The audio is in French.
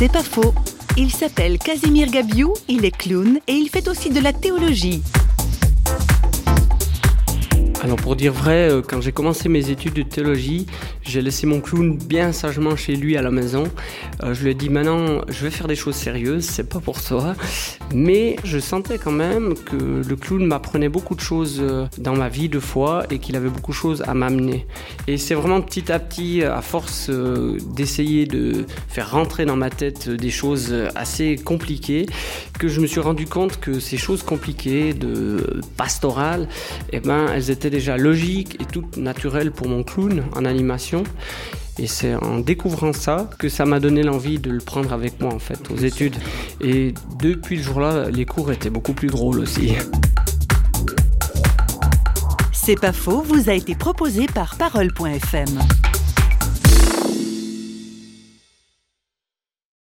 C'est pas faux. Il s'appelle Casimir Gabiou, il est clown et il fait aussi de la théologie. Alors pour dire vrai, euh, quand j'ai commencé mes études de théologie, j'ai laissé mon clown bien sagement chez lui à la maison. Euh, je lui ai dit maintenant, je vais faire des choses sérieuses, c'est pas pour toi. Mais je sentais quand même que le clown m'apprenait beaucoup de choses euh, dans ma vie de foi et qu'il avait beaucoup de choses à m'amener. Et c'est vraiment petit à petit, à force d'essayer de faire rentrer dans ma tête des choses assez compliquées, que je me suis rendu compte que ces choses compliquées de pastorale, eh ben, elles étaient déjà logique et toute naturelle pour mon clown en animation. Et c'est en découvrant ça que ça m'a donné l'envie de le prendre avec moi en fait aux études. Et depuis le jour-là, les cours étaient beaucoup plus drôles aussi. C'est pas faux, vous a été proposé par parole.fm.